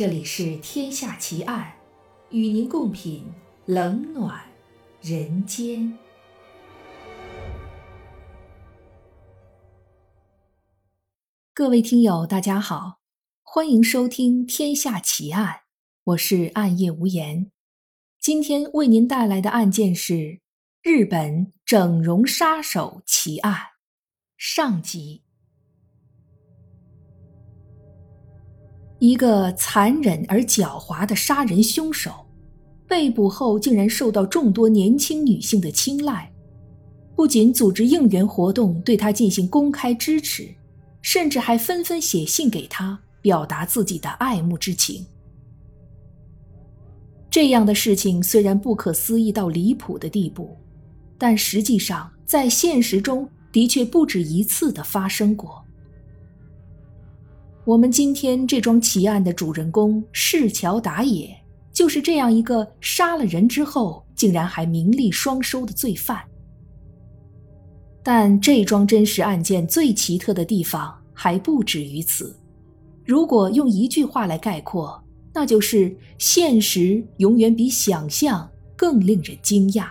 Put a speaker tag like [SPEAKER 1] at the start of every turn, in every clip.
[SPEAKER 1] 这里是《天下奇案》，与您共品冷暖人间。各位听友，大家好，欢迎收听《天下奇案》，我是暗夜无言。今天为您带来的案件是日本整容杀手奇案上集。一个残忍而狡猾的杀人凶手，被捕后竟然受到众多年轻女性的青睐，不仅组织应援活动对他进行公开支持，甚至还纷纷写信给他，表达自己的爱慕之情。这样的事情虽然不可思议到离谱的地步，但实际上在现实中的确不止一次的发生过。我们今天这桩奇案的主人公市桥打野，就是这样一个杀了人之后竟然还名利双收的罪犯。但这桩真实案件最奇特的地方还不止于此。如果用一句话来概括，那就是现实永远比想象更令人惊讶。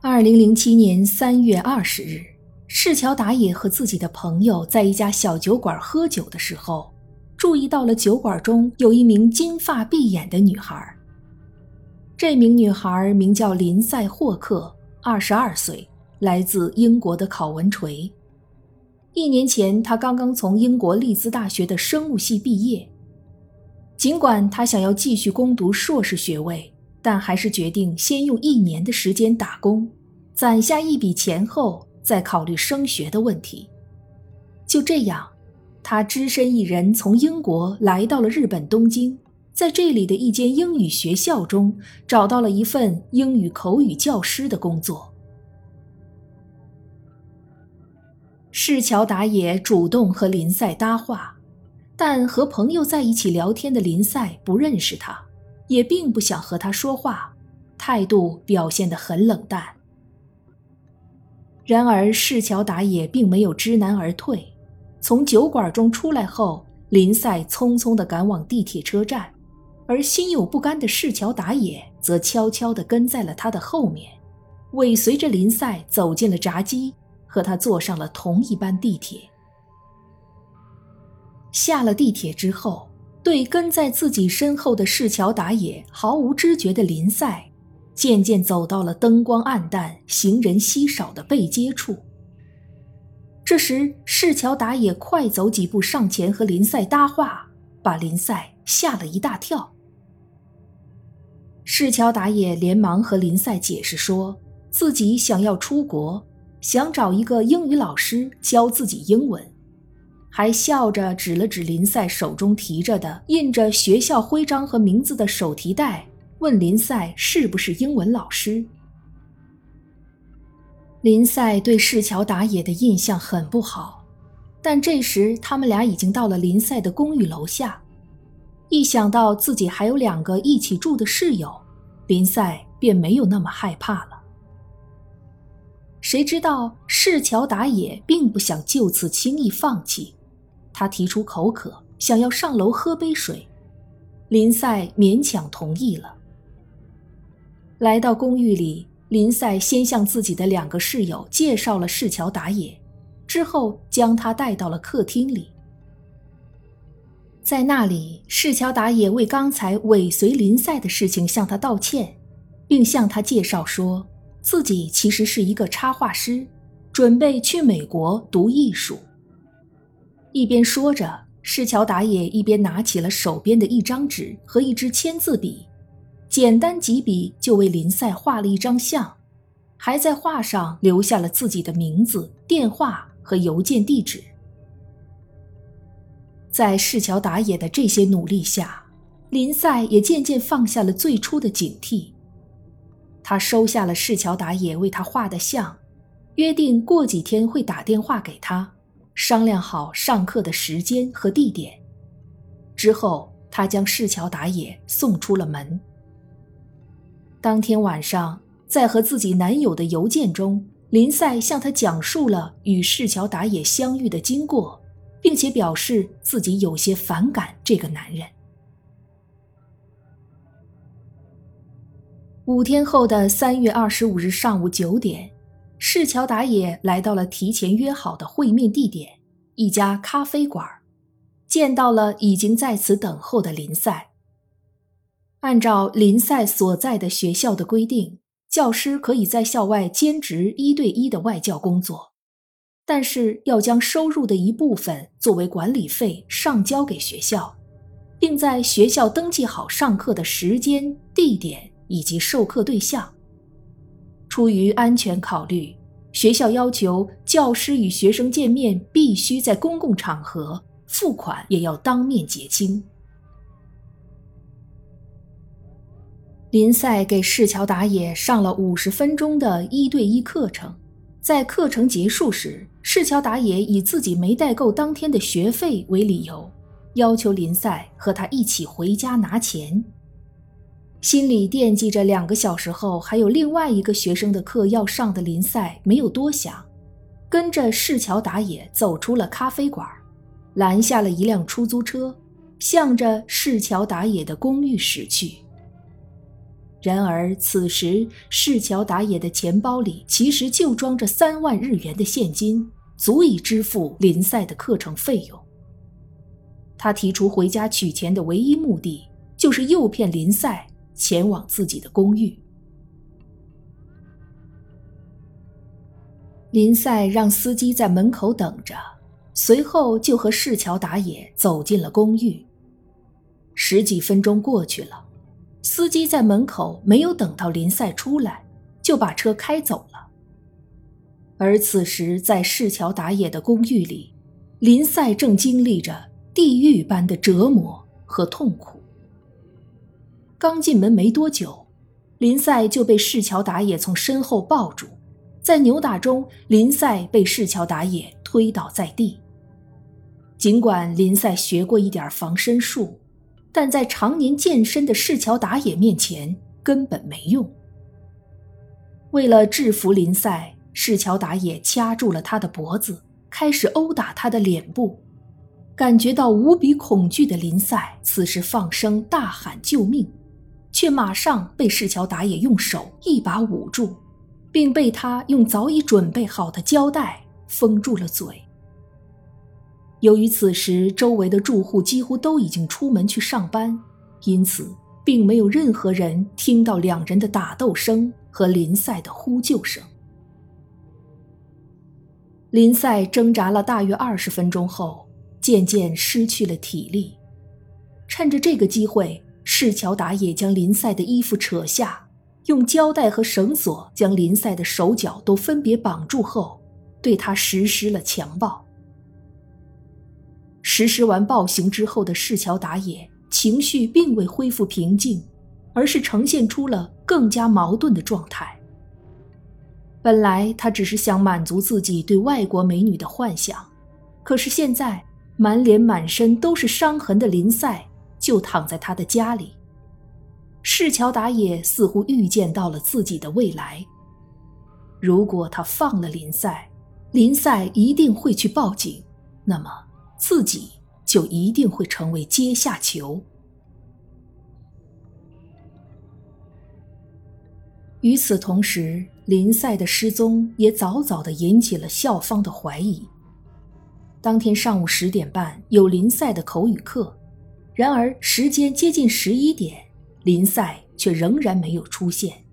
[SPEAKER 1] 二零零七年三月二十日。市桥打野和自己的朋友在一家小酒馆喝酒的时候，注意到了酒馆中有一名金发碧眼的女孩。这名女孩名叫林赛·霍克，二十二岁，来自英国的考文垂。一年前，她刚刚从英国利兹大学的生物系毕业。尽管她想要继续攻读硕士学位，但还是决定先用一年的时间打工，攒下一笔钱后。在考虑升学的问题。就这样，他只身一人从英国来到了日本东京，在这里的一间英语学校中找到了一份英语口语教师的工作。市桥打野主动和林赛搭话，但和朋友在一起聊天的林赛不认识他，也并不想和他说话，态度表现得很冷淡。然而，市桥打野并没有知难而退。从酒馆中出来后，林赛匆匆地赶往地铁车站，而心有不甘的市桥打野则悄悄地跟在了他的后面，尾随着林赛走进了闸机，和他坐上了同一班地铁。下了地铁之后，对跟在自己身后的市桥打野毫无知觉的林赛。渐渐走到了灯光暗淡、行人稀少的背街处。这时，市桥打野快走几步上前和林赛搭话，把林赛吓了一大跳。市桥打野连忙和林赛解释说，自己想要出国，想找一个英语老师教自己英文，还笑着指了指林赛手中提着的印着学校徽章和名字的手提袋。问林赛是不是英文老师？林赛对市桥打野的印象很不好，但这时他们俩已经到了林赛的公寓楼下。一想到自己还有两个一起住的室友，林赛便没有那么害怕了。谁知道市桥打野并不想就此轻易放弃，他提出口渴，想要上楼喝杯水，林赛勉强同意了。来到公寓里，林赛先向自己的两个室友介绍了市桥打野，之后将他带到了客厅里。在那里，市桥打野为刚才尾随林赛的事情向他道歉，并向他介绍说自己其实是一个插画师，准备去美国读艺术。一边说着，市桥打野一边拿起了手边的一张纸和一支签字笔。简单几笔就为林赛画了一张像，还在画上留下了自己的名字、电话和邮件地址。在市桥打野的这些努力下，林赛也渐渐放下了最初的警惕。他收下了市桥打野为他画的像，约定过几天会打电话给他，商量好上课的时间和地点。之后，他将市桥打野送出了门。当天晚上，在和自己男友的邮件中，林赛向他讲述了与市桥打野相遇的经过，并且表示自己有些反感这个男人。五天后的三月二十五日上午九点，市桥打野来到了提前约好的会面地点——一家咖啡馆，见到了已经在此等候的林赛。按照林赛所在的学校的规定，教师可以在校外兼职一对一的外教工作，但是要将收入的一部分作为管理费上交给学校，并在学校登记好上课的时间、地点。以及授课对象。出于安全考虑，学校要求教师与学生见面必须在公共场合，付款也要当面结清。林赛给市桥打野上了五十分钟的一对一课程，在课程结束时，市桥打野以自己没带够当天的学费为理由，要求林赛和他一起回家拿钱。心里惦记着两个小时后还有另外一个学生的课要上的林赛，没有多想，跟着市桥打野走出了咖啡馆，拦下了一辆出租车，向着市桥打野的公寓驶去。然而此时市桥打野的钱包里其实就装着三万日元的现金，足以支付林赛的课程费用。他提出回家取钱的唯一目的，就是诱骗林赛。前往自己的公寓，林赛让司机在门口等着，随后就和市桥打野走进了公寓。十几分钟过去了，司机在门口没有等到林赛出来，就把车开走了。而此时，在市桥打野的公寓里，林赛正经历着地狱般的折磨和痛苦。刚进门没多久，林赛就被市桥打野从身后抱住，在扭打中，林赛被市桥打野推倒在地。尽管林赛学过一点防身术，但在常年健身的市桥打野面前根本没用。为了制服林赛，市桥打野掐住了他的脖子，开始殴打他的脸部。感觉到无比恐惧的林赛此时放声大喊救命。却马上被市桥打野用手一把捂住，并被他用早已准备好的胶带封住了嘴。由于此时周围的住户几乎都已经出门去上班，因此并没有任何人听到两人的打斗声和林赛的呼救声。林赛挣扎了大约二十分钟后，渐渐失去了体力，趁着这个机会。市桥打野将林赛的衣服扯下，用胶带和绳索将林赛的手脚都分别绑住后，对他实施了强暴。实施完暴行之后的市桥打野情绪并未恢复平静，而是呈现出了更加矛盾的状态。本来他只是想满足自己对外国美女的幻想，可是现在满脸满身都是伤痕的林赛。就躺在他的家里。市桥打野似乎预见到了自己的未来。如果他放了林赛，林赛一定会去报警，那么自己就一定会成为阶下囚。与此同时，林赛的失踪也早早的引起了校方的怀疑。当天上午十点半有林赛的口语课。然而，时间接近十一点，林赛却仍然没有出现。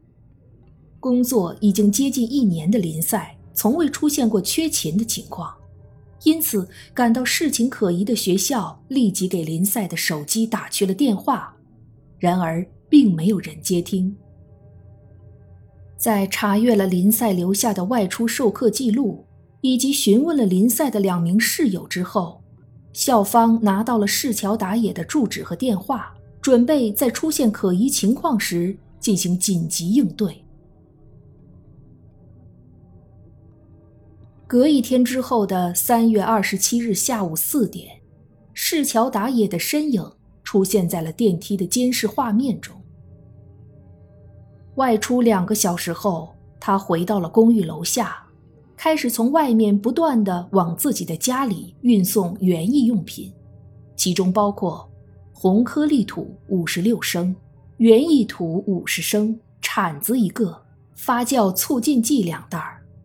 [SPEAKER 1] 工作已经接近一年的林赛，从未出现过缺勤的情况，因此感到事情可疑的学校立即给林赛的手机打去了电话，然而并没有人接听。在查阅了林赛留下的外出授课记录，以及询问了林赛的两名室友之后。校方拿到了市桥打野的住址和电话，准备在出现可疑情况时进行紧急应对。隔一天之后的三月二十七日下午四点，市桥打野的身影出现在了电梯的监视画面中。外出两个小时后，他回到了公寓楼下。开始从外面不断的往自己的家里运送园艺用品，其中包括红颗粒土五十六升、园艺土五十升、铲子一个、发酵促进剂两袋、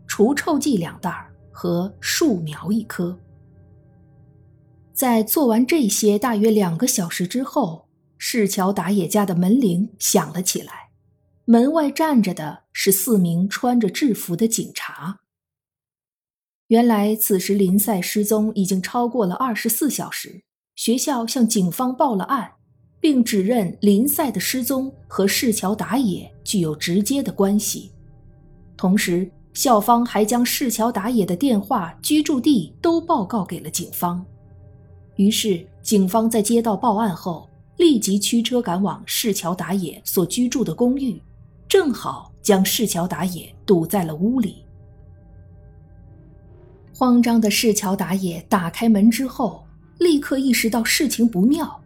[SPEAKER 1] 除臭剂两袋和树苗一棵。在做完这些大约两个小时之后，市桥打野家的门铃响了起来。门外站着的是四名穿着制服的警察。原来，此时林赛失踪已经超过了二十四小时。学校向警方报了案，并指认林赛的失踪和市桥打野具有直接的关系。同时，校方还将市桥打野的电话、居住地都报告给了警方。于是，警方在接到报案后，立即驱车赶往市桥打野所居住的公寓，正好将市桥打野堵在了屋里。慌张的市桥打野打开门之后，立刻意识到事情不妙。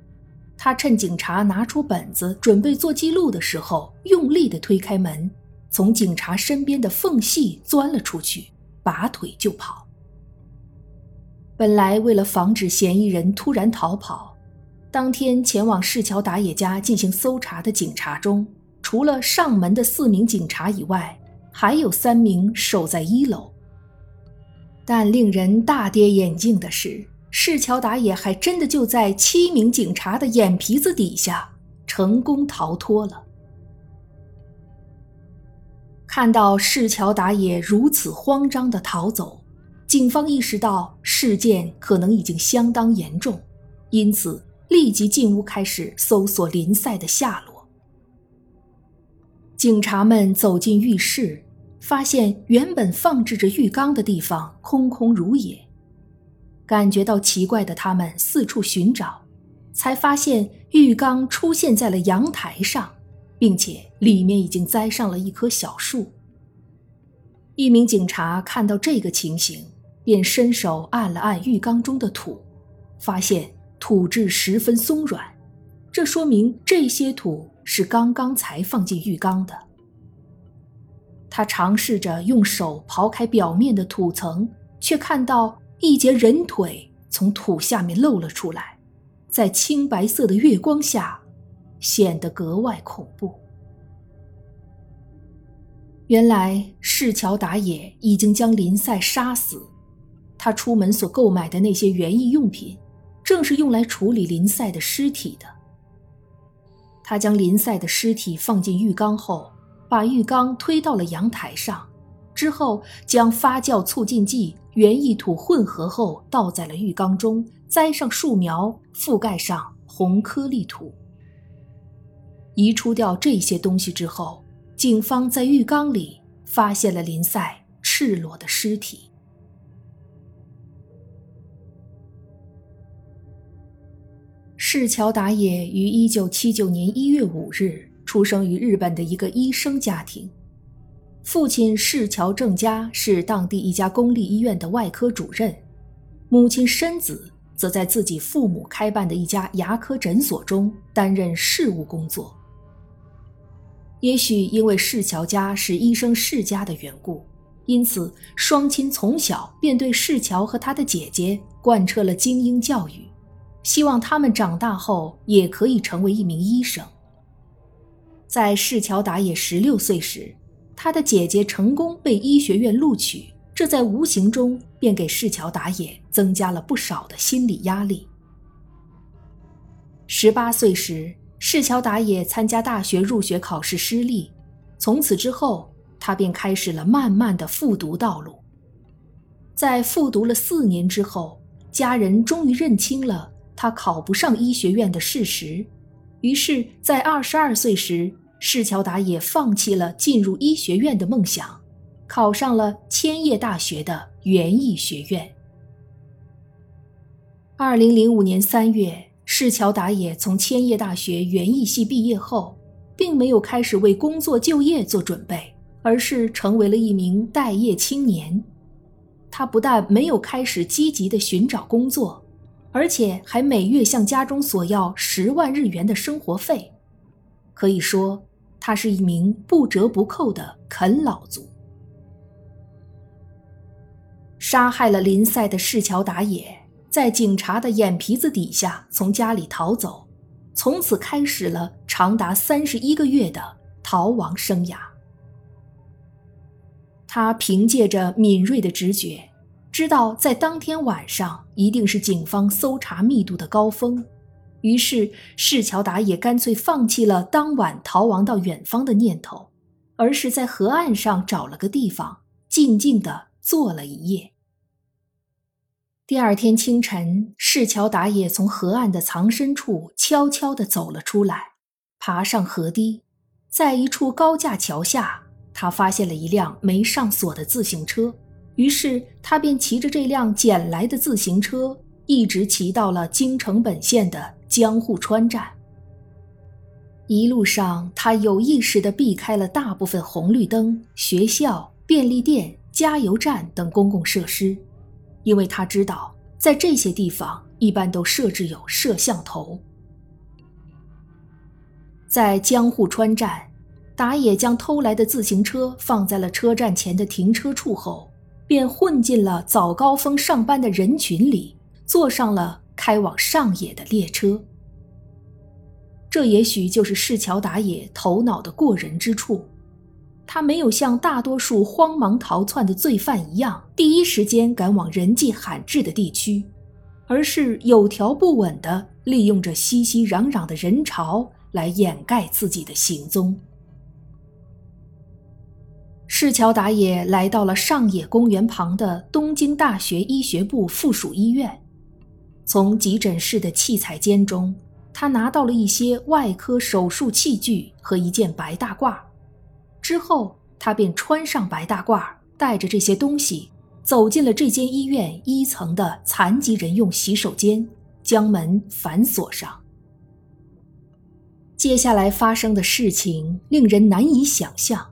[SPEAKER 1] 他趁警察拿出本子准备做记录的时候，用力地推开门，从警察身边的缝隙钻了出去，拔腿就跑。本来为了防止嫌疑人突然逃跑，当天前往市桥打野家进行搜查的警察中，除了上门的四名警察以外，还有三名守在一楼。但令人大跌眼镜的是，市桥打野还真的就在七名警察的眼皮子底下成功逃脱了。看到市桥打野如此慌张的逃走。警方意识到事件可能已经相当严重，因此立即进屋开始搜索林赛的下落。警察们走进浴室，发现原本放置着浴缸的地方空空如也。感觉到奇怪的他们四处寻找，才发现浴缸出现在了阳台上，并且里面已经栽上了一棵小树。一名警察看到这个情形。便伸手按了按浴缸中的土，发现土质十分松软，这说明这些土是刚刚才放进浴缸的。他尝试着用手刨开表面的土层，却看到一截人腿从土下面露了出来，在青白色的月光下，显得格外恐怖。原来市桥打野已经将林赛杀死。他出门所购买的那些园艺用品，正是用来处理林赛的尸体的。他将林赛的尸体放进浴缸后，把浴缸推到了阳台上，之后将发酵促进剂、园艺土混合后倒在了浴缸中，栽上树苗，覆盖上红颗粒土。移除掉这些东西之后，警方在浴缸里发现了林赛赤裸的尸体。市桥达也于一九七九年一月五日出生于日本的一个医生家庭，父亲市桥正家是当地一家公立医院的外科主任，母亲深子则在自己父母开办的一家牙科诊所中担任事务工作。也许因为市桥家是医生世家的缘故，因此双亲从小便对市桥和他的姐姐贯彻了精英教育。希望他们长大后也可以成为一名医生。在市桥打野十六岁时，他的姐姐成功被医学院录取，这在无形中便给市桥打野增加了不少的心理压力。十八岁时，市桥达也参加大学入学考试失利，从此之后，他便开始了漫漫的复读道路。在复读了四年之后，家人终于认清了。他考不上医学院的事实，于是，在二十二岁时，市桥达也放弃了进入医学院的梦想，考上了千叶大学的园艺学院。二零零五年三月，市桥达也从千叶大学园艺系毕业后，并没有开始为工作就业做准备，而是成为了一名待业青年。他不但没有开始积极的寻找工作。而且还每月向家中索要十万日元的生活费，可以说他是一名不折不扣的啃老族。杀害了林赛的市桥打野，在警察的眼皮子底下从家里逃走，从此开始了长达三十一个月的逃亡生涯。他凭借着敏锐的直觉，知道在当天晚上一定是警方搜查密度的高峰，于是市桥打野干脆放弃了当晚逃亡到远方的念头，而是在河岸上找了个地方，静静地坐了一夜。第二天清晨，市桥打野从河岸的藏身处悄悄地走了出来，爬上河堤，在一处高架桥下，他发现了一辆没上锁的自行车。于是他便骑着这辆捡来的自行车，一直骑到了京成本线的江户川站。一路上，他有意识地避开了大部分红绿灯、学校、便利店、加油站等公共设施。因为他知道，在这些地方一般都设置有摄像头。在江户川站，打野将偷来的自行车放在了车站前的停车处后，便混进了早高峰上班的人群里，坐上了开往上野的列车。这也许就是市桥打野头脑的过人之处。他没有像大多数慌忙逃窜的罪犯一样，第一时间赶往人迹罕至的地区，而是有条不紊地利用着熙熙攘攘的人潮来掩盖自己的行踪。市桥打野来到了上野公园旁的东京大学医学部附属医院，从急诊室的器材间中，他拿到了一些外科手术器具和一件白大褂。之后，他便穿上白大褂，带着这些东西走进了这间医院一层的残疾人用洗手间，将门反锁上。接下来发生的事情令人难以想象。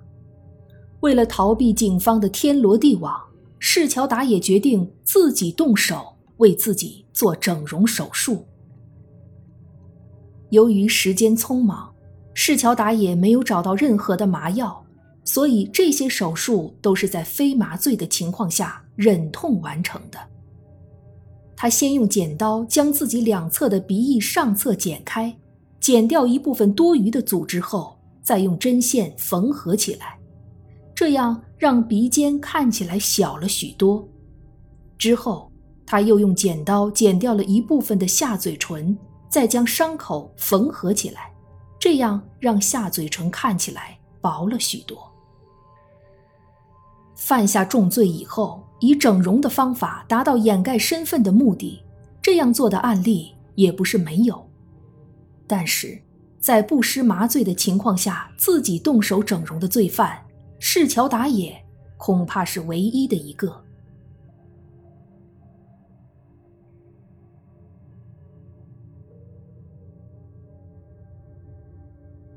[SPEAKER 1] 为了逃避警方的天罗地网，市桥打野决定自己动手为自己做整容手术。由于时间匆忙。市桥打野没有找到任何的麻药，所以这些手术都是在非麻醉的情况下忍痛完成的。他先用剪刀将自己两侧的鼻翼上侧剪开，剪掉一部分多余的组织后，再用针线缝合起来，这样让鼻尖看起来小了许多。之后，他又用剪刀剪掉了一部分的下嘴唇，再将伤口缝合起来。这样让下嘴唇看起来薄了许多。犯下重罪以后，以整容的方法达到掩盖身份的目的，这样做的案例也不是没有。但是，在不施麻醉的情况下自己动手整容的罪犯，市桥打野恐怕是唯一的一个。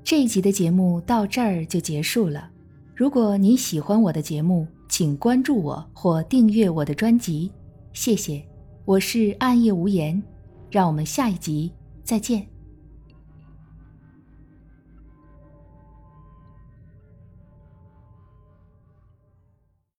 [SPEAKER 1] 这一集的节目到这儿就结束了。如果你喜欢我的节目，请关注我或订阅我的专辑，谢谢。我是暗夜无言，让我们下一集再见。